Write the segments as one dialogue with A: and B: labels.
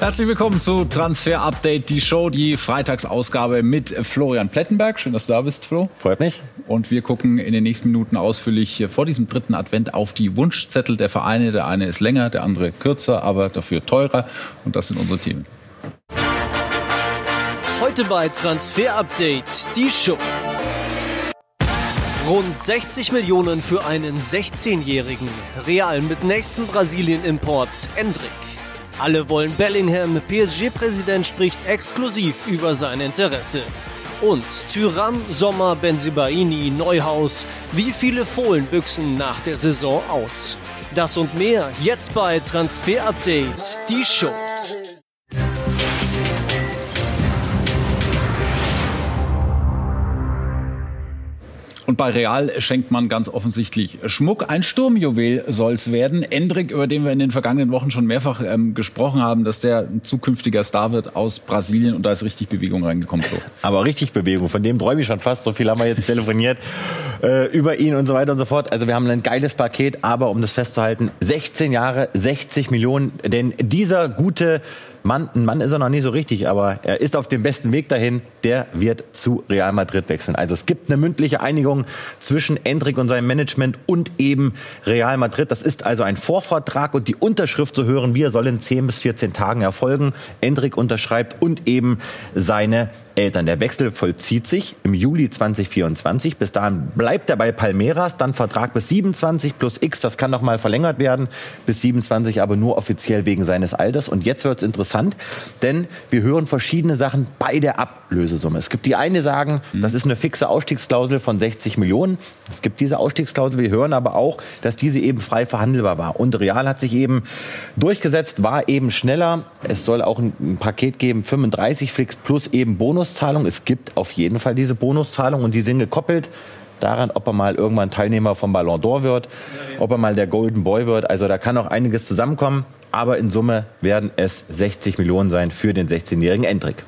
A: Herzlich willkommen zu Transfer Update, die Show, die Freitagsausgabe mit Florian Plettenberg. Schön, dass du da bist, Flo.
B: Freut mich.
A: Und wir gucken in den nächsten Minuten ausführlich vor diesem dritten Advent auf die Wunschzettel der Vereine. Der eine ist länger, der andere kürzer, aber dafür teurer. Und das sind unsere Themen.
C: Heute bei Transfer Update, die Show. Rund 60 Millionen für einen 16-Jährigen. Real mit nächsten Brasilien-Import Endrick. Alle wollen Bellingham. PSG-Präsident spricht exklusiv über sein Interesse. Und Tyram, Sommer, Benzibaini, Neuhaus. Wie viele Fohlenbüchsen nach der Saison aus? Das und mehr jetzt bei Transfer Update, die Show.
A: Und bei Real schenkt man ganz offensichtlich Schmuck. Ein Sturmjuwel soll es werden. Endrick, über den wir in den vergangenen Wochen schon mehrfach ähm, gesprochen haben, dass der ein zukünftiger Star wird aus Brasilien. Und da ist richtig Bewegung reingekommen. So.
B: Aber richtig Bewegung, von dem träume ich schon fast. So viel haben wir jetzt telefoniert äh, über ihn und so weiter und so fort. Also wir haben ein geiles Paket, aber um das festzuhalten, 16 Jahre, 60 Millionen. Denn dieser gute Mann, ein Mann ist er noch nie so richtig, aber er ist auf dem besten Weg dahin. Der wird zu Real Madrid wechseln. Also es gibt eine mündliche Einigung zwischen Endrick und seinem Management und eben Real Madrid. Das ist also ein Vorvertrag und die Unterschrift, so hören wir, soll in 10 bis 14 Tagen erfolgen. Endrick unterschreibt und eben seine Eltern. Der Wechsel vollzieht sich im Juli 2024. Bis dahin bleibt er bei Palmeiras, dann Vertrag bis 27 plus X, das kann noch mal verlängert werden, bis 27, aber nur offiziell wegen seines Alters. Und jetzt wird es interessant, denn wir hören verschiedene Sachen bei der Ablösesumme. Es gibt die eine sagen, mhm. das ist eine fixe Ausstiegsklausel von 60 Millionen. Es gibt diese Ausstiegsklausel, wir hören aber auch, dass diese eben frei verhandelbar war. Und Real hat sich eben durchgesetzt, war eben schneller. Es soll auch ein Paket geben, 35 Fix plus eben Bonus Bonuszahlung. Es gibt auf jeden Fall diese Bonuszahlung und die sind gekoppelt daran, ob er mal irgendwann Teilnehmer vom Ballon d'Or wird, ob er mal der Golden Boy wird. Also da kann auch einiges zusammenkommen. Aber in Summe werden es 60 Millionen sein für den 16-jährigen Endrick.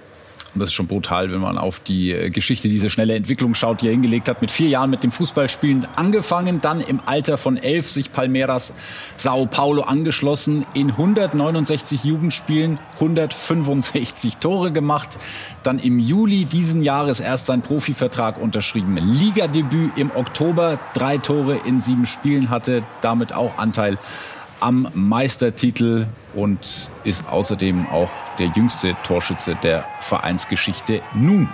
A: Und das ist schon brutal, wenn man auf die äh, Geschichte, diese schnelle Entwicklung schaut, die er hingelegt hat. Mit vier Jahren mit dem Fußballspielen angefangen, dann im Alter von elf sich Palmeiras Sao Paulo angeschlossen, in 169 Jugendspielen 165 Tore gemacht, dann im Juli diesen Jahres erst seinen Profivertrag unterschrieben. Ligadebüt im Oktober, drei Tore in sieben Spielen hatte, damit auch Anteil am Meistertitel und ist außerdem auch der jüngste Torschütze der Vereinsgeschichte nun.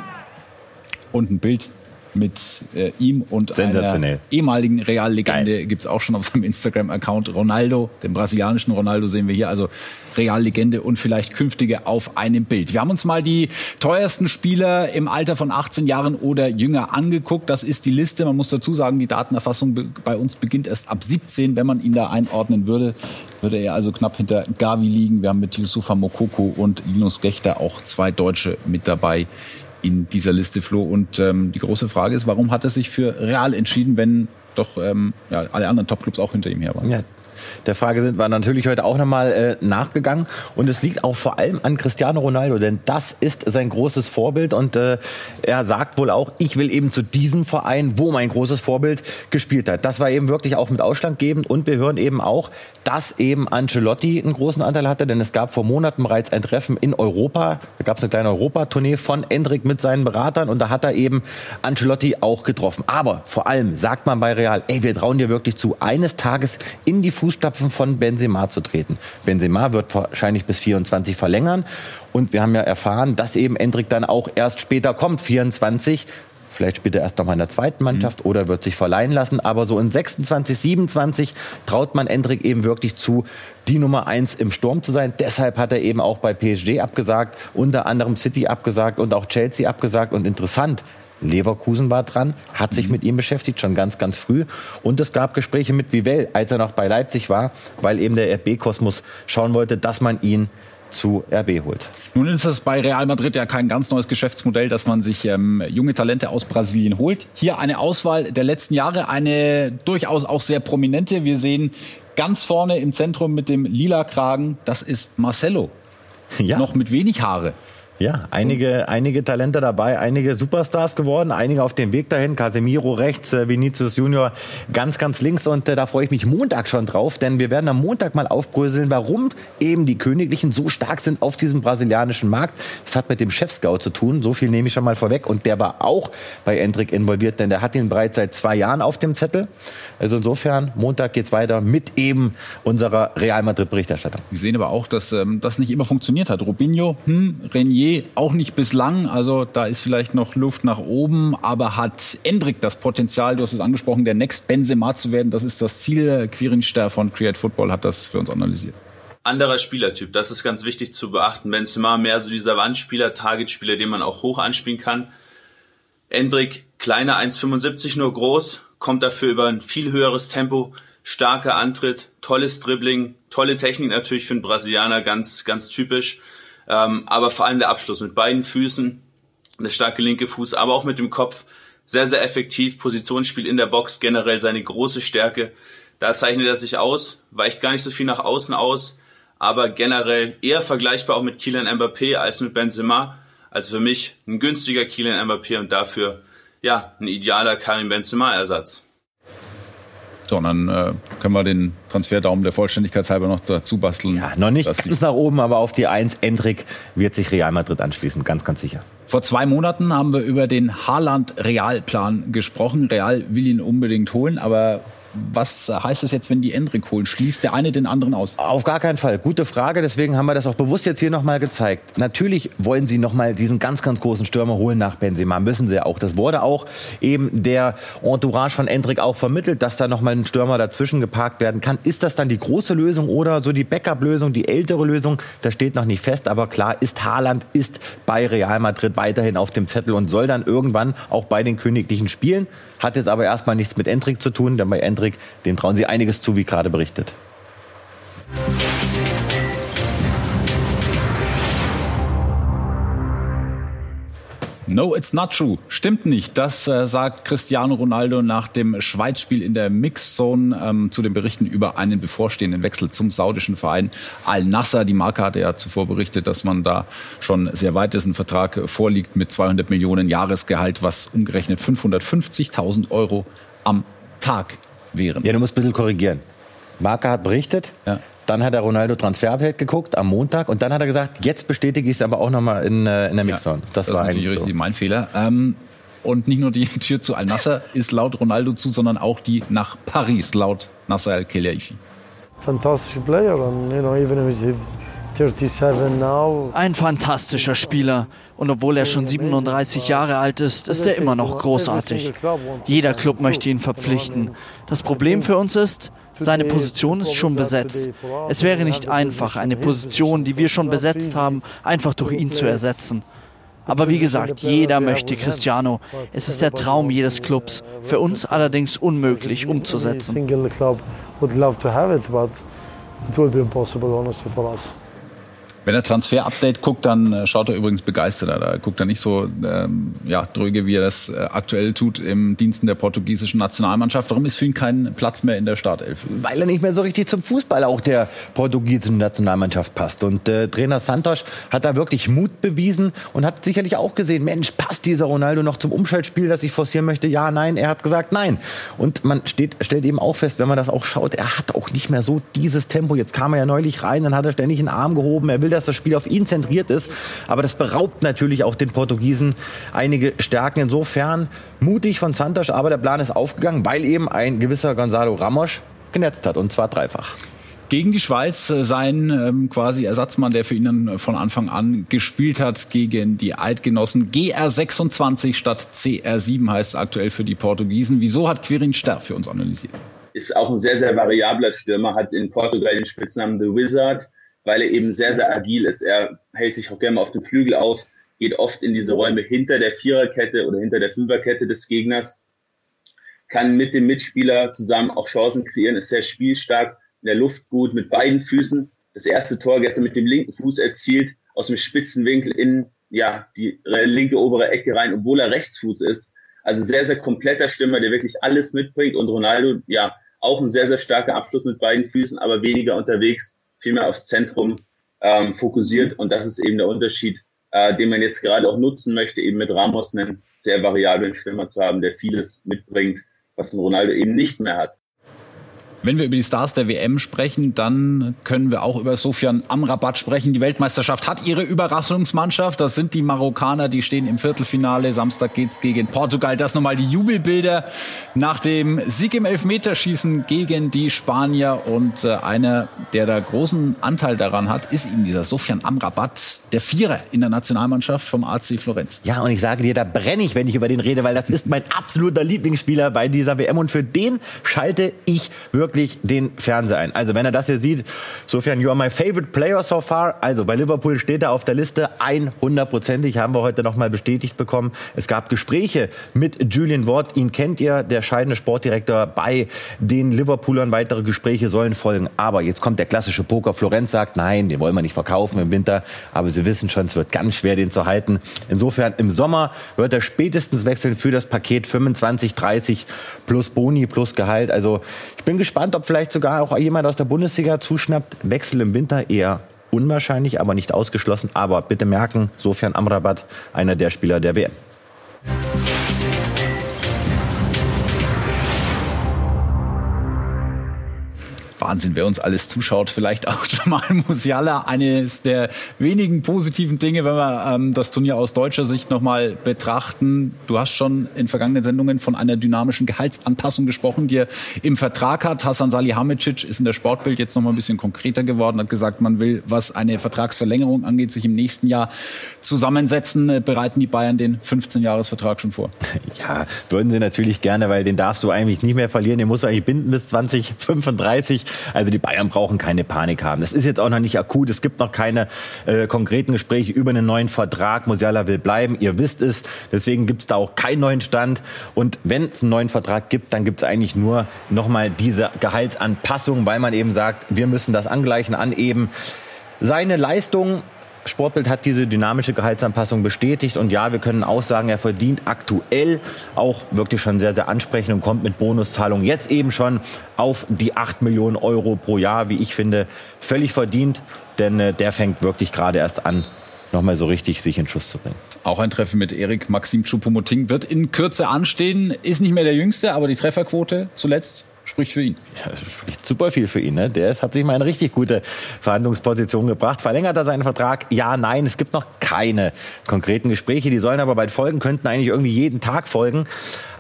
A: Und ein Bild mit äh, ihm und einer ehemaligen Reallegende gibt es auch schon auf seinem Instagram-Account. Ronaldo, den brasilianischen Ronaldo sehen wir hier. Also Reallegende und vielleicht künftige auf einem Bild. Wir haben uns mal die teuersten Spieler im Alter von 18 Jahren oder jünger angeguckt. Das ist die Liste. Man muss dazu sagen, die Datenerfassung bei uns beginnt erst ab 17. Wenn man ihn da einordnen würde, würde er also knapp hinter Gavi liegen. Wir haben mit Yusufa Mokoko und Linus Gechter auch zwei Deutsche mit dabei in dieser Liste, Flo. Und ähm, die große Frage ist, warum hat er sich für Real entschieden, wenn doch ähm, ja, alle anderen Topclubs auch hinter ihm her waren?
B: Ja, der Frage sind wir natürlich heute auch nochmal äh, nachgegangen. Und es liegt auch vor allem an Cristiano Ronaldo, denn das ist sein großes Vorbild. Und äh, er sagt wohl auch, ich will eben zu diesem Verein, wo mein großes Vorbild gespielt hat. Das war eben wirklich auch mit ausschlaggebend. Und wir hören eben auch, dass eben Ancelotti einen großen Anteil hatte, denn es gab vor Monaten bereits ein Treffen in Europa. Da gab es eine kleine Europatournee von Endrick mit seinen Beratern und da hat er eben Ancelotti auch getroffen. Aber vor allem sagt man bei Real, ey, wir trauen dir wirklich zu, eines Tages in die Fußstapfen von Benzema zu treten. Benzema wird wahrscheinlich bis 24 verlängern und wir haben ja erfahren, dass eben Endrick dann auch erst später kommt, 24. Vielleicht spielt er erst noch mal in der zweiten Mannschaft mhm. oder wird sich verleihen lassen. Aber so in 26, 27 traut man Endrick eben wirklich zu, die Nummer eins im Sturm zu sein. Deshalb hat er eben auch bei PSG abgesagt, unter anderem City abgesagt und auch Chelsea abgesagt. Und interessant, Leverkusen war dran, hat sich mhm. mit ihm beschäftigt, schon ganz, ganz früh. Und es gab Gespräche mit Vivell, als er noch bei Leipzig war, weil eben der RB-Kosmos schauen wollte, dass man ihn zu RB holt.
A: Nun ist es bei Real Madrid ja kein ganz neues Geschäftsmodell, dass man sich ähm, junge Talente aus Brasilien holt. Hier eine Auswahl der letzten Jahre, eine durchaus auch sehr prominente. Wir sehen ganz vorne im Zentrum mit dem lila Kragen, das ist Marcelo. Ja. Noch mit wenig Haare.
B: Ja, einige, einige Talente dabei, einige Superstars geworden, einige auf dem Weg dahin. Casemiro rechts, äh, Vinicius Junior ganz, ganz links. Und äh, da freue ich mich Montag schon drauf, denn wir werden am Montag mal aufbröseln, warum eben die Königlichen so stark sind auf diesem brasilianischen Markt. Das hat mit dem Chefscout zu tun. So viel nehme ich schon mal vorweg. Und der war auch bei Endrick involviert, denn der hat ihn bereits seit zwei Jahren auf dem Zettel. Also insofern, Montag geht's weiter mit eben unserer Real Madrid-Berichterstattung.
A: Wir sehen aber auch, dass ähm, das nicht immer funktioniert hat. Robinho, hm, Renier auch nicht bislang. Also da ist vielleicht noch Luft nach oben. Aber hat Endrick das Potenzial, du hast es angesprochen, der Next Benzema zu werden? Das ist das Ziel. Quirinster von Create Football hat das für uns analysiert
D: anderer Spielertyp. Das ist ganz wichtig zu beachten. Benzema mehr so dieser Wandspieler, Targetspieler, den man auch hoch anspielen kann. Endrick, kleiner 1,75 nur groß, kommt dafür über ein viel höheres Tempo, starker Antritt, tolles Dribbling, tolle Technik natürlich für einen Brasilianer, ganz, ganz typisch. Ähm, aber vor allem der Abschluss mit beiden Füßen, der starke linke Fuß, aber auch mit dem Kopf. Sehr, sehr effektiv. Positionsspiel in der Box, generell seine große Stärke. Da zeichnet er sich aus, weicht gar nicht so viel nach außen aus, aber generell eher vergleichbar auch mit Kylian Mbappé als mit Benzema. Also für mich ein günstiger Kylian Mbappé und dafür ja, ein idealer Karim Benzema-Ersatz.
A: So, und dann äh, können wir den Transferdaumen der Vollständigkeit halber noch dazu basteln.
B: Ja, noch nicht ganz nach oben, aber auf die 1 Endrick wird sich Real Madrid anschließen, ganz, ganz sicher.
A: Vor zwei Monaten haben wir über den Haaland-Realplan gesprochen. Real will ihn unbedingt holen, aber was heißt das jetzt, wenn die Endrick holen? Schließt der eine den anderen aus?
B: Auf gar keinen Fall. Gute Frage. Deswegen haben wir das auch bewusst jetzt hier nochmal gezeigt. Natürlich wollen sie nochmal diesen ganz, ganz großen Stürmer holen nach Benzema. Müssen sie auch. Das wurde auch eben der Entourage von Endrick auch vermittelt, dass da nochmal ein Stürmer dazwischen geparkt werden kann. Ist das dann die große Lösung oder so die Backup-Lösung, die ältere Lösung? Das steht noch nicht fest. Aber klar ist, Haaland ist bei Real Madrid weiterhin auf dem Zettel und soll dann irgendwann auch bei den Königlichen spielen. Hat jetzt aber erstmal nichts mit Endrick zu tun, denn bei Endrick, dem trauen sie einiges zu, wie gerade berichtet.
A: No, it's not true. Stimmt nicht. Das äh, sagt Cristiano Ronaldo nach dem Schweizspiel in der Mixzone ähm, zu den Berichten über einen bevorstehenden Wechsel zum saudischen Verein Al Nasser. Die Marke hatte ja zuvor berichtet, dass man da schon sehr weit ist. Ein Vertrag vorliegt mit 200 Millionen Jahresgehalt, was umgerechnet 550.000 Euro am Tag wären.
B: Ja, du musst ein bisschen korrigieren. Marke hat berichtet, ja. Dann hat er Ronaldo Transferupdate geguckt am Montag und dann hat er gesagt, jetzt bestätige ich es aber auch nochmal in, äh, in der Mixzone.
A: Ja, das, das war ist eigentlich so. mein Fehler. Ähm, und nicht nur die Tür zu Al-Nasser ist laut Ronaldo zu, sondern auch die nach Paris laut Nasser Al-Khelaifi.
E: Fantastischer Player and you know even if he's
F: ein fantastischer Spieler. Und obwohl er schon 37 Jahre alt ist, ist er immer noch großartig. Jeder Club möchte ihn verpflichten. Das Problem für uns ist, seine Position ist schon besetzt. Es wäre nicht einfach, eine Position, die wir schon besetzt haben, einfach durch ihn zu ersetzen. Aber wie gesagt, jeder möchte Cristiano. Es ist der Traum jedes Clubs. Für uns allerdings unmöglich umzusetzen.
E: It will be impossible, honestly, for us.
A: Wenn er Transfer-Update guckt, dann äh, schaut er übrigens begeistert. Da guckt er nicht so ähm, ja, dröge, wie er das äh, aktuell tut im Diensten der portugiesischen Nationalmannschaft. Warum ist für ihn kein Platz mehr in der Startelf?
B: Weil er nicht mehr so richtig zum Fußball auch der portugiesischen Nationalmannschaft passt. Und äh, Trainer Santos hat da wirklich Mut bewiesen und hat sicherlich auch gesehen, Mensch, passt dieser Ronaldo noch zum Umschaltspiel, das ich forcieren möchte? Ja, nein. Er hat gesagt, nein. Und man steht, stellt eben auch fest, wenn man das auch schaut, er hat auch nicht mehr so dieses Tempo. Jetzt kam er ja neulich rein, dann hat er ständig einen Arm gehoben. Er will das dass das Spiel auf ihn zentriert ist. Aber das beraubt natürlich auch den Portugiesen einige Stärken. Insofern mutig von Santos, aber der Plan ist aufgegangen, weil eben ein gewisser Gonzalo Ramos genetzt hat und zwar dreifach
A: gegen die Schweiz äh, sein ähm, quasi Ersatzmann, der für ihn von Anfang an gespielt hat gegen die Eidgenossen. GR26 statt CR7 heißt aktuell für die Portugiesen. Wieso hat Quirin Sterr für uns analysiert?
D: Ist auch ein sehr, sehr variabler Stürmer, hat in Portugal den Spitznamen The Wizard weil er eben sehr, sehr agil ist. Er hält sich auch gerne mal auf dem Flügel auf, geht oft in diese Räume hinter der Viererkette oder hinter der Fünferkette des Gegners, kann mit dem Mitspieler zusammen auch Chancen kreieren, ist sehr spielstark, in der Luft gut, mit beiden Füßen. Das erste Tor gestern mit dem linken Fuß erzielt, aus dem spitzen Winkel in ja, die linke obere Ecke rein, obwohl er Rechtsfuß ist. Also sehr, sehr kompletter Stürmer, der wirklich alles mitbringt. Und Ronaldo, ja, auch ein sehr, sehr starker Abschluss mit beiden Füßen, aber weniger unterwegs viel mehr aufs Zentrum ähm, fokussiert. Und das ist eben der Unterschied äh, den man jetzt gerade auch nutzen möchte, eben mit Ramos einen sehr variablen Stürmer zu haben, der vieles mitbringt, was ein Ronaldo eben nicht mehr hat.
A: Wenn wir über die Stars der WM sprechen, dann können wir auch über Sofian Amrabat sprechen. Die Weltmeisterschaft hat ihre Überraschungsmannschaft. Das sind die Marokkaner, die stehen im Viertelfinale. Samstag geht's gegen Portugal. Das nochmal die Jubelbilder nach dem Sieg im Elfmeterschießen gegen die Spanier. Und äh, einer, der da großen Anteil daran hat, ist eben dieser Sofian Amrabat, der Vierer in der Nationalmannschaft vom AC Florenz.
B: Ja, und ich sage dir, da brenne ich, wenn ich über den rede, weil das ist mein absoluter Lieblingsspieler bei dieser WM. Und für den schalte ich wirklich wirklich den Fernseher ein. Also wenn er das hier sieht, sofern you are my favorite player so far. Also bei Liverpool steht er auf der Liste 100%ig, haben wir heute nochmal bestätigt bekommen. Es gab Gespräche mit Julian Ward, ihn kennt ihr, der scheidende Sportdirektor bei den Liverpoolern. Weitere Gespräche sollen folgen. Aber jetzt kommt der klassische Poker. Florenz sagt, nein, den wollen wir nicht verkaufen im Winter. Aber sie wissen schon, es wird ganz schwer, den zu halten. Insofern im Sommer wird er spätestens wechseln für das Paket 25, 30 plus Boni plus Gehalt. Also ich bin gespannt gespannt, ob vielleicht sogar auch jemand aus der Bundesliga zuschnappt. Wechsel im Winter eher unwahrscheinlich, aber nicht ausgeschlossen. Aber bitte merken, Sofian Amrabat, einer der Spieler der WM.
A: Wahnsinn, wer uns alles zuschaut. Vielleicht auch Jamal Musiala, eines der wenigen positiven Dinge, wenn wir ähm, das Turnier aus deutscher Sicht nochmal betrachten. Du hast schon in vergangenen Sendungen von einer dynamischen Gehaltsanpassung gesprochen, die er im Vertrag hat. Hasan Salihamidzic ist in der Sportbild jetzt nochmal ein bisschen konkreter geworden, hat gesagt, man will, was eine Vertragsverlängerung angeht, sich im nächsten Jahr zusammensetzen. Äh, bereiten die Bayern den 15-Jahres-Vertrag schon vor?
B: Ja, würden sie natürlich gerne, weil den darfst du eigentlich nicht mehr verlieren. Den musst du eigentlich binden bis 2035. Also die Bayern brauchen keine Panik haben. Das ist jetzt auch noch nicht akut. Es gibt noch keine äh, konkreten Gespräche über einen neuen Vertrag. Musiala will bleiben. Ihr wisst es. Deswegen gibt es da auch keinen neuen Stand. Und wenn es einen neuen Vertrag gibt, dann gibt es eigentlich nur nochmal diese Gehaltsanpassung, weil man eben sagt, wir müssen das angleichen, aneben. Seine Leistung Sportbild hat diese dynamische Gehaltsanpassung bestätigt und ja, wir können auch sagen, er verdient aktuell auch wirklich schon sehr, sehr ansprechend und kommt mit Bonuszahlungen jetzt eben schon auf die 8 Millionen Euro pro Jahr, wie ich finde, völlig verdient, denn äh, der fängt wirklich gerade erst an, nochmal so richtig sich in Schuss zu bringen.
A: Auch ein Treffen mit Erik Maxim Choupo-Moting wird in Kürze anstehen. Ist nicht mehr der Jüngste, aber die Trefferquote zuletzt spricht für ihn.
B: Ja, spricht super viel für ihn. Ne? Der ist, hat sich mal eine richtig gute Verhandlungsposition gebracht. Verlängert er seinen Vertrag? Ja, nein. Es gibt noch keine konkreten Gespräche. Die sollen aber bald folgen, könnten eigentlich irgendwie jeden Tag folgen.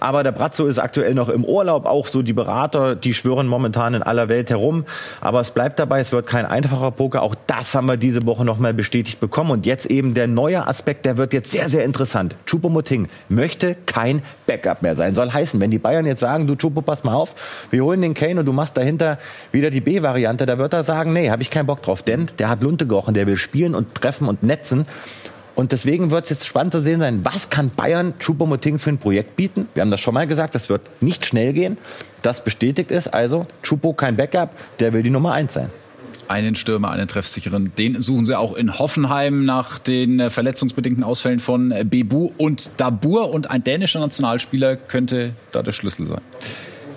B: Aber der Brazzo ist aktuell noch im Urlaub. Auch so die Berater, die schwören momentan in aller Welt herum. Aber es bleibt dabei, es wird kein einfacher Poker. Auch das haben wir diese Woche noch mal bestätigt bekommen. Und jetzt eben der neue Aspekt, der wird jetzt sehr, sehr interessant. Chupomoting möchte kein Backup mehr sein. Soll heißen, wenn die Bayern jetzt sagen, du Chupo, pass mal auf, wir holen den Kane und du machst dahinter wieder die B-Variante, da wird er sagen, nee, habe ich keinen Bock drauf. Denn der hat Lunte gerochen, der will spielen und treffen und netzen. Und deswegen wird es jetzt spannend zu sehen sein, was kann Bayern Choupo-Moting für ein Projekt bieten? Wir haben das schon mal gesagt, das wird nicht schnell gehen. Das bestätigt ist also, Choupo kein Backup, der will die Nummer eins sein
A: einen Stürmer, einen treffsicheren. Den suchen sie auch in Hoffenheim nach den äh, verletzungsbedingten Ausfällen von äh, Bebu und Dabur. Und ein dänischer Nationalspieler könnte da der Schlüssel sein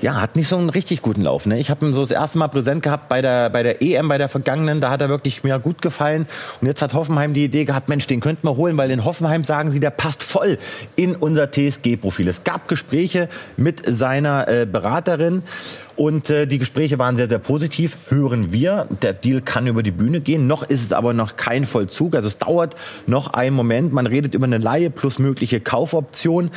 B: ja, hat nicht so einen richtig guten Lauf. Ne? Ich habe ihn so das erste Mal präsent gehabt bei der, bei der EM, bei der vergangenen. Da hat er wirklich mir gut gefallen. Und jetzt hat Hoffenheim die Idee gehabt, Mensch, den könnten wir holen, weil in Hoffenheim sagen sie, der passt voll in unser TSG-Profil. Es gab Gespräche mit seiner äh, Beraterin. Und äh, die Gespräche waren sehr, sehr positiv, hören wir. Der Deal kann über die Bühne gehen. Noch ist es aber noch kein Vollzug. Also es dauert noch einen Moment. Man redet über eine Laie plus mögliche Kaufoption.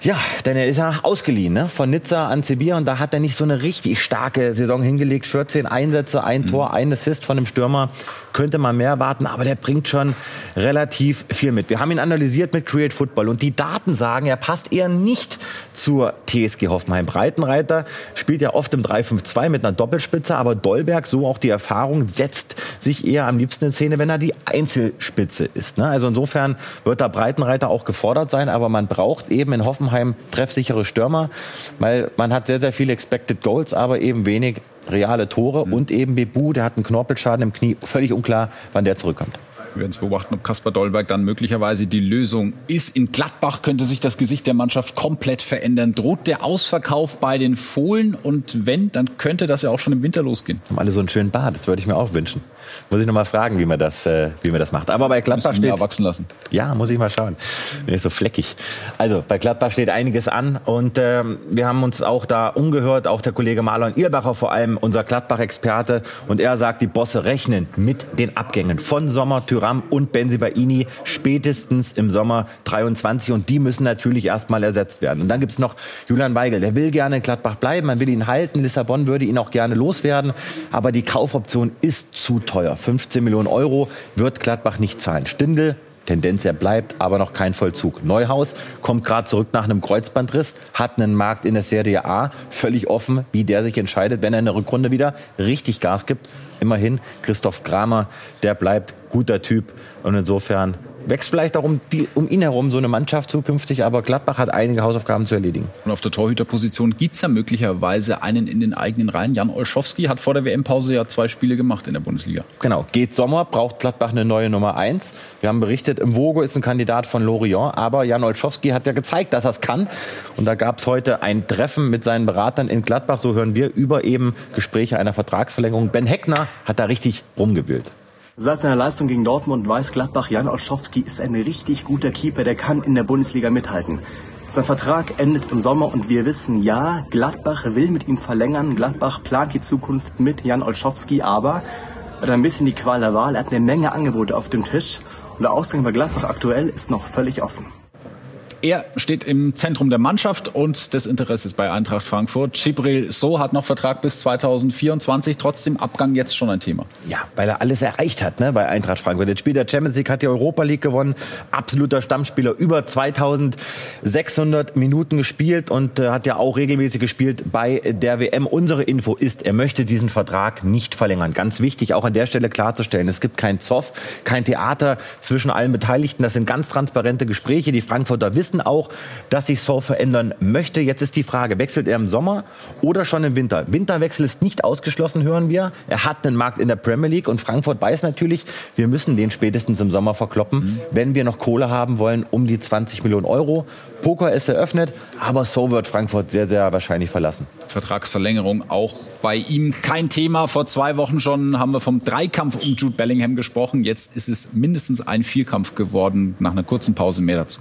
B: Ja, denn er ist ja ausgeliehen ne? von Nizza an Sibir und da hat er nicht so eine richtig starke Saison hingelegt. 14 Einsätze, ein Tor, ein Assist von dem Stürmer könnte man mehr erwarten, aber der bringt schon relativ viel mit. Wir haben ihn analysiert mit Create Football und die Daten sagen, er passt eher nicht zur TSG Hoffenheim. Breitenreiter spielt ja oft im 3-5-2 mit einer Doppelspitze, aber Dolberg, so auch die Erfahrung, setzt sich eher am liebsten in Szene, wenn er die Einzelspitze ist. Ne? Also insofern wird da Breitenreiter auch gefordert sein, aber man braucht eben in Hoffenheim treffsichere Stürmer, weil man hat sehr, sehr viele Expected Goals, aber eben wenig reale Tore mhm. und eben Bebu, der hat einen Knorpelschaden im Knie, völlig unklar, wann der zurückkommt.
A: Wir werden es beobachten, ob Kaspar Dolberg dann möglicherweise die Lösung ist. In Gladbach könnte sich das Gesicht der Mannschaft komplett verändern. Droht der Ausverkauf bei den Fohlen? Und wenn, dann könnte das ja auch schon im Winter losgehen.
B: Haben alle so einen schönen Bart, das würde ich mir auch wünschen. Muss ich noch mal fragen, wie man das, äh, wie man das macht. Aber bei Gladbach steht
A: erwachsen lassen.
B: Ja, muss ich mal schauen. Der ist so fleckig. Also bei Gladbach steht einiges an und ähm, wir haben uns auch da umgehört, auch der Kollege Marlon Irbacher vor allem, unser Gladbach-Experte, und er sagt, die Bosse rechnen mit den Abgängen von Sommer, Tyram und Benzibaini spätestens im Sommer 23 und die müssen natürlich erstmal ersetzt werden. Und dann gibt's noch Julian Weigel, der will gerne in Gladbach bleiben, man will ihn halten, Lissabon würde ihn auch gerne loswerden, aber die Kaufoption ist zu teuer. 15 Millionen Euro wird Gladbach nicht zahlen. Stindel Tendenz, er bleibt, aber noch kein Vollzug. Neuhaus kommt gerade zurück nach einem Kreuzbandriss, hat einen Markt in der Serie A, völlig offen, wie der sich entscheidet, wenn er in der Rückrunde wieder richtig Gas gibt. Immerhin, Christoph Kramer, der bleibt guter Typ und insofern wächst vielleicht auch um, die, um ihn herum so eine Mannschaft zukünftig, aber Gladbach hat einige Hausaufgaben zu erledigen.
A: Und auf der Torhüterposition gibt es ja möglicherweise einen in den eigenen Reihen. Jan Olschowski hat vor der WM-Pause ja zwei Spiele gemacht in der Bundesliga.
B: Genau, geht Sommer, braucht Gladbach eine neue Nummer eins. Wir haben berichtet, im Vogo ist ein Kandidat von Lorient, aber Jan Olschowski hat ja gezeigt, dass er es kann. Und da gab es heute ein Treffen mit seinen Beratern in Gladbach, so hören wir, über eben Gespräche einer Vertragsverlängerung. Ben Heckner hat da richtig rumgewühlt.
G: Seit seiner Leistung gegen Dortmund weiß Gladbach, Jan Olschowski ist ein richtig guter Keeper, der kann in der Bundesliga mithalten. Sein Vertrag endet im Sommer und wir wissen, ja, Gladbach will mit ihm verlängern. Gladbach plant die Zukunft mit Jan Olschowski, aber er hat ein bisschen die Qual der Wahl. Er hat eine Menge Angebote auf dem Tisch und der Ausgang bei Gladbach aktuell ist noch völlig offen.
A: Er steht im Zentrum der Mannschaft und des Interesses bei Eintracht Frankfurt. Gibril So hat noch Vertrag bis 2024, trotzdem Abgang jetzt schon ein Thema.
B: Ja, weil er alles erreicht hat ne, bei Eintracht Frankfurt. Jetzt spielt der Champions League, hat die Europa League gewonnen, absoluter Stammspieler, über 2600 Minuten gespielt und äh, hat ja auch regelmäßig gespielt bei der WM. Unsere Info ist, er möchte diesen Vertrag nicht verlängern. Ganz wichtig, auch an der Stelle klarzustellen, es gibt kein Zoff, kein Theater zwischen allen Beteiligten. Das sind ganz transparente Gespräche. Die Frankfurter wissen, wissen auch, dass sich so verändern möchte. Jetzt ist die Frage, wechselt er im Sommer oder schon im Winter? Winterwechsel ist nicht ausgeschlossen, hören wir. Er hat einen Markt in der Premier League und Frankfurt weiß natürlich, wir müssen den spätestens im Sommer verkloppen, mhm. wenn wir noch Kohle haben wollen um die 20 Millionen Euro. Poker ist eröffnet, aber so wird Frankfurt sehr, sehr wahrscheinlich verlassen.
A: Vertragsverlängerung auch bei ihm kein Thema. Vor zwei Wochen schon haben wir vom Dreikampf um Jude Bellingham gesprochen. Jetzt ist es mindestens ein Vierkampf geworden. Nach einer kurzen Pause mehr dazu.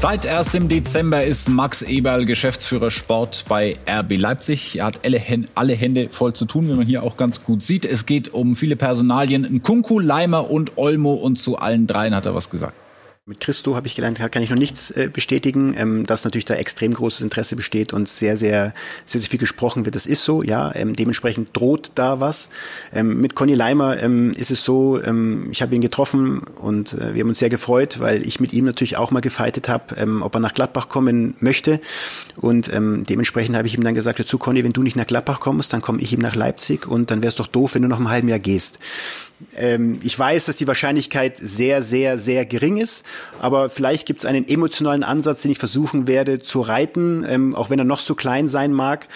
A: Seit erst im Dezember ist Max Eberl Geschäftsführer Sport bei RB Leipzig. Er hat alle, Hände voll zu tun, wie man hier auch ganz gut sieht. Es geht um viele Personalien. Nkunku, Leimer und Olmo und zu allen dreien hat er was gesagt.
H: Mit Christo habe ich gelernt, kann ich noch nichts äh, bestätigen, ähm, dass natürlich da extrem großes Interesse besteht und sehr, sehr, sehr, sehr viel gesprochen wird. Das ist so, ja. Ähm, dementsprechend droht da was. Ähm, mit Conny Leimer ist es so, ich habe ihn getroffen und äh, wir haben uns sehr gefreut, weil ich mit ihm natürlich auch mal gefeitet habe, ob er nach Gladbach kommen möchte. Und dementsprechend habe ich ihm dann gesagt, dazu Conny, wenn du nicht nach Gladbach kommst, dann komme ich ihm nach Leipzig und dann wäre es doch doof, wenn du noch ein halben Jahr gehst. Ich weiß, dass die Wahrscheinlichkeit sehr, sehr, sehr gering ist, aber vielleicht gibt es einen emotionalen Ansatz, den ich versuchen werde zu reiten, ähm, auch wenn er noch so klein sein mag.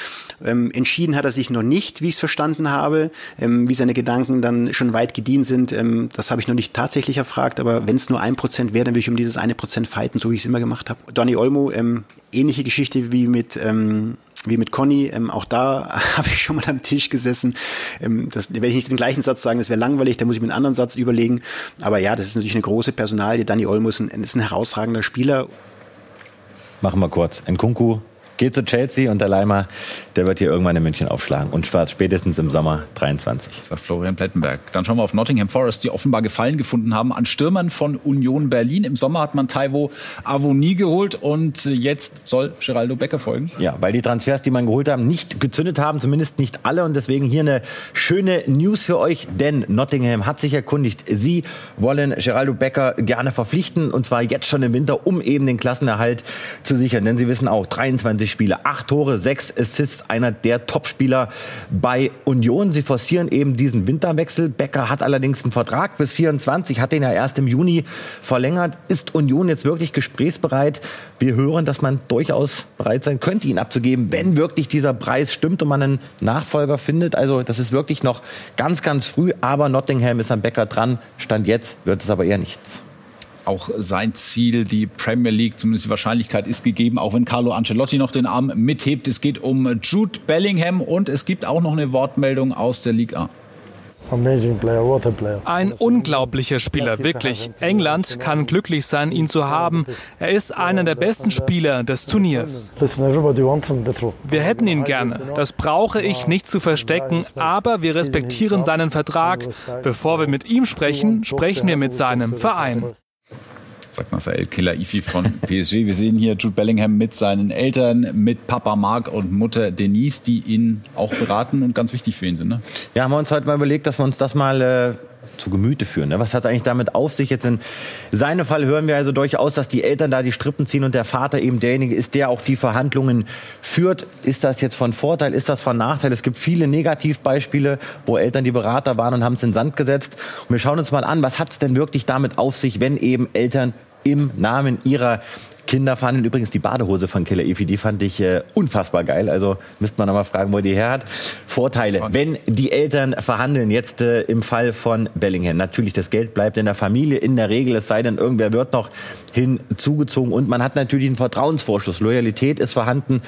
H: Ähm, entschieden hat er sich noch nicht, wie ich es verstanden habe, ähm, wie seine Gedanken dann schon weit gediehen sind. Ähm, das habe ich noch nicht tatsächlich erfragt, aber wenn es nur ein Prozent wäre, dann würde ich um dieses eine Prozent fighten, so wie ich es immer gemacht habe. Donny Olmo, ähm, ähnliche Geschichte wie mit ähm, wie mit Conny, ähm, auch da habe ich schon mal am Tisch gesessen. Ähm, das werde ich nicht den gleichen Satz sagen, das wäre langweilig, da muss ich mir einen anderen Satz überlegen. Aber ja, das ist natürlich eine große Personalie. Danny ein, ist ein herausragender Spieler.
B: Machen wir kurz. Nkunku geht zu Chelsea und der Leimer, der wird hier irgendwann in München aufschlagen und spätestens im Sommer 23.
A: Sagt Florian Plettenberg. Dann schauen wir auf Nottingham Forest, die offenbar Gefallen gefunden haben an Stürmern von Union Berlin. Im Sommer hat man Taiwo Avoni geholt und jetzt soll Geraldo Becker folgen.
B: Ja, weil die Transfers, die man geholt haben, nicht gezündet haben, zumindest nicht alle und deswegen hier eine schöne News für euch, denn Nottingham hat sich erkundigt, sie wollen Geraldo Becker gerne verpflichten und zwar jetzt schon im Winter, um eben den Klassenerhalt zu sichern, denn sie wissen auch, 23 Spiele, acht Tore, sechs Assists, einer der Topspieler bei Union. Sie forcieren eben diesen Winterwechsel. Becker hat allerdings einen Vertrag bis 24, hat den ja erst im Juni verlängert. Ist Union jetzt wirklich gesprächsbereit? Wir hören, dass man durchaus bereit sein könnte, ihn abzugeben, wenn wirklich dieser Preis stimmt und man einen Nachfolger findet. Also das ist wirklich noch ganz, ganz früh, aber Nottingham ist am Becker dran. Stand jetzt wird es aber eher nichts
A: auch sein Ziel, die Premier League, zumindest die Wahrscheinlichkeit ist gegeben, auch wenn Carlo Ancelotti noch den Arm mithebt. Es geht um Jude Bellingham und es gibt auch noch eine Wortmeldung aus der Liga.
I: Ein unglaublicher Spieler, wirklich. England kann glücklich sein, ihn zu haben. Er ist einer der besten Spieler des Turniers. Wir hätten ihn gerne. Das brauche ich nicht zu verstecken, aber wir respektieren seinen Vertrag. Bevor wir mit ihm sprechen, sprechen wir mit seinem Verein
A: sagt Marcel Killer Ifi von PSG. Wir sehen hier Jude Bellingham mit seinen Eltern, mit Papa Marc und Mutter Denise, die ihn auch beraten und ganz wichtig für ihn sind. Ne?
B: Ja, haben wir uns heute mal überlegt, dass wir uns das mal äh, zu Gemüte führen. Ne? Was hat eigentlich damit auf sich? Jetzt in seinem Fall hören wir also durchaus, dass die Eltern da die Strippen ziehen und der Vater eben derjenige ist, der auch die Verhandlungen führt. Ist das jetzt von Vorteil? Ist das von Nachteil? Es gibt viele Negativbeispiele, wo Eltern die Berater waren und haben es in den Sand gesetzt. Und wir schauen uns mal an, was hat es denn wirklich damit auf sich, wenn eben Eltern im Namen ihrer Kinder fanden übrigens die Badehose von Killer Efi, die fand ich äh, unfassbar geil. Also müsste man nochmal fragen, wo die her hat. Vorteile, wenn die Eltern verhandeln, jetzt äh, im Fall von Bellingham. Natürlich, das Geld bleibt in der Familie in der Regel, es sei denn, irgendwer wird noch hinzugezogen und man hat natürlich einen Vertrauensvorschuss. Loyalität ist vorhanden.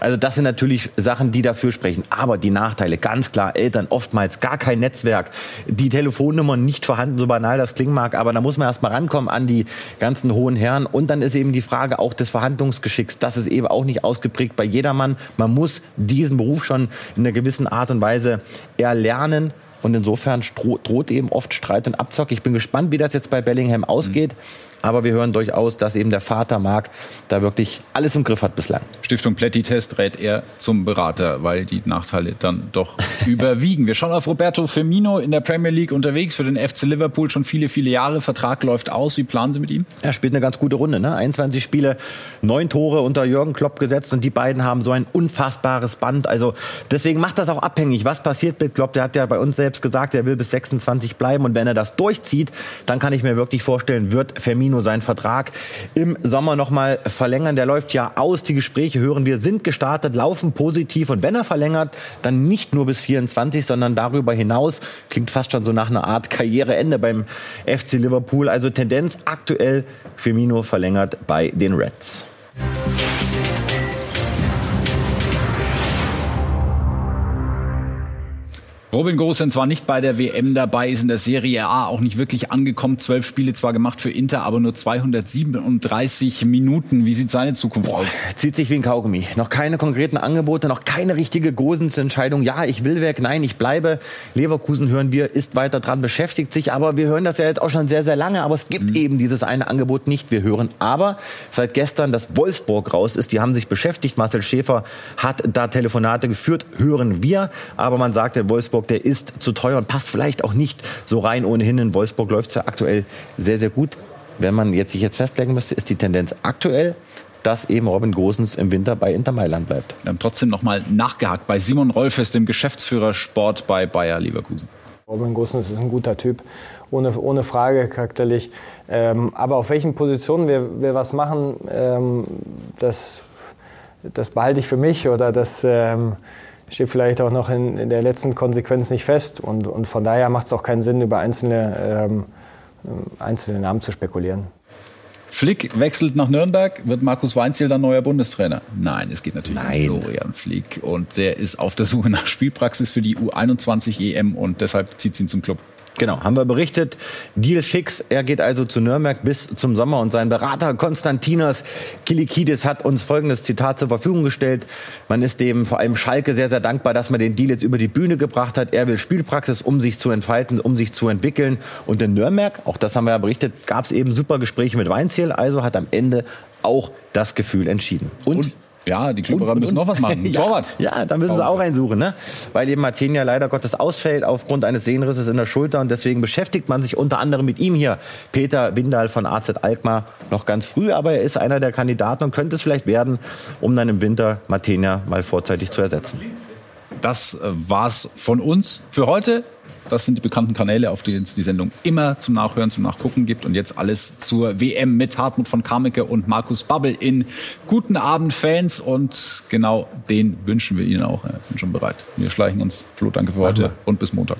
B: Also das sind natürlich Sachen, die dafür sprechen. Aber die Nachteile, ganz klar, Eltern oftmals gar kein Netzwerk, die Telefonnummern nicht vorhanden, so banal das klingen mag, aber da muss man erst mal rankommen an die ganzen hohen Herren. Und dann ist eben die Frage auch des Verhandlungsgeschicks. Das ist eben auch nicht ausgeprägt bei jedermann. Man muss diesen Beruf schon in einer gewissen Art und Weise erlernen. Und insofern droht eben oft Streit und Abzock. Ich bin gespannt, wie das jetzt bei Bellingham ausgeht. Mhm. Aber wir hören durchaus, dass eben der Vater Marc da wirklich alles im Griff hat bislang.
A: Stiftung Plätti-Test rät er zum Berater, weil die Nachteile dann doch überwiegen. Wir schauen auf Roberto Firmino in der Premier League unterwegs für den FC Liverpool schon viele, viele Jahre. Vertrag läuft aus. Wie planen Sie mit ihm?
B: Er spielt eine ganz gute Runde. Ne? 21 Spiele, neun Tore unter Jürgen Klopp gesetzt und die beiden haben so ein unfassbares Band. Also deswegen macht das auch abhängig. Was passiert mit Klopp? Der hat ja bei uns selbst gesagt, er will bis 26 bleiben und wenn er das durchzieht, dann kann ich mir wirklich vorstellen, wird Firmino Firmino seinen Vertrag im Sommer noch mal verlängern. Der läuft ja aus. Die Gespräche hören wir sind gestartet, laufen positiv und wenn er verlängert, dann nicht nur bis 24, sondern darüber hinaus. Klingt fast schon so nach einer Art Karriereende beim FC Liverpool. Also Tendenz aktuell Firmino verlängert bei den Reds.
A: Robin Gosens war nicht bei der WM dabei, ist in der Serie A auch nicht wirklich angekommen. Zwölf Spiele zwar gemacht für Inter, aber nur 237 Minuten. Wie sieht seine Zukunft aus?
B: Zieht sich wie ein Kaugummi. Noch keine konkreten Angebote, noch keine richtige Gosens-Entscheidung. Ja, ich will weg, nein, ich bleibe. Leverkusen hören wir, ist weiter dran, beschäftigt sich. Aber wir hören das ja jetzt auch schon sehr, sehr lange. Aber es gibt mhm. eben dieses eine Angebot nicht. Wir hören aber seit gestern, dass Wolfsburg raus ist. Die haben sich beschäftigt. Marcel Schäfer hat da Telefonate geführt, hören wir. Aber man sagte, Wolfsburg Wolfsburg, der ist zu teuer und passt vielleicht auch nicht so rein ohnehin. In Wolfsburg läuft es ja aktuell sehr, sehr gut. Wenn man jetzt sich jetzt festlegen müsste, ist die Tendenz aktuell, dass eben Robin Gosens im Winter bei Inter Mailand bleibt.
A: Wir haben trotzdem noch mal nachgehakt bei Simon Rolfes, dem Geschäftsführer Sport bei Bayer Leverkusen.
J: Robin Gosens ist ein guter Typ, ohne, ohne Frage charakterlich. Ähm, aber auf welchen Positionen wir, wir was machen, ähm, das, das behalte ich für mich oder das... Ähm, steht vielleicht auch noch in, in, der letzten Konsequenz nicht fest. Und, und von daher macht es auch keinen Sinn, über einzelne, ähm, einzelne Namen zu spekulieren.
A: Flick wechselt nach Nürnberg. Wird Markus Weinziel dann neuer Bundestrainer? Nein, es geht natürlich Nein. um Florian Flick. Und der ist auf der Suche nach Spielpraxis für die U21 EM und deshalb zieht sie ihn zum Club.
B: Genau, haben wir berichtet. Deal fix. Er geht also zu Nürnberg bis zum Sommer und sein Berater Konstantinos Kilikidis hat uns folgendes Zitat zur Verfügung gestellt. Man ist dem vor allem Schalke sehr, sehr dankbar, dass man den Deal jetzt über die Bühne gebracht hat. Er will Spielpraxis, um sich zu entfalten, um sich zu entwickeln. Und in Nürnberg, auch das haben wir ja berichtet, gab es eben super Gespräche mit Weinziel. Also hat am Ende auch das Gefühl entschieden.
A: Und, und Ja, die Klipperer müssen noch was machen.
B: ja,
A: Torwart.
B: Ja, da müssen sie auch einsuchen, ne? Weil eben Martinia leider Gottes ausfällt aufgrund eines Sehnenrisses in der Schulter und deswegen beschäftigt man sich unter anderem mit ihm hier. Peter Windal von AZ Alkmaar noch ganz früh, aber er ist einer der Kandidaten und könnte es vielleicht werden, um dann im Winter Martinia mal vorzeitig zu ersetzen.
A: Das war's von uns für heute. Das sind die bekannten Kanäle, auf denen es die Sendung immer zum Nachhören, zum Nachgucken gibt. Und jetzt alles zur WM mit Hartmut von Kameke und Markus Babbel in Guten Abend, Fans. Und genau den wünschen wir Ihnen auch. Wir sind schon bereit. Wir schleichen uns. Flo, danke für heute und bis Montag.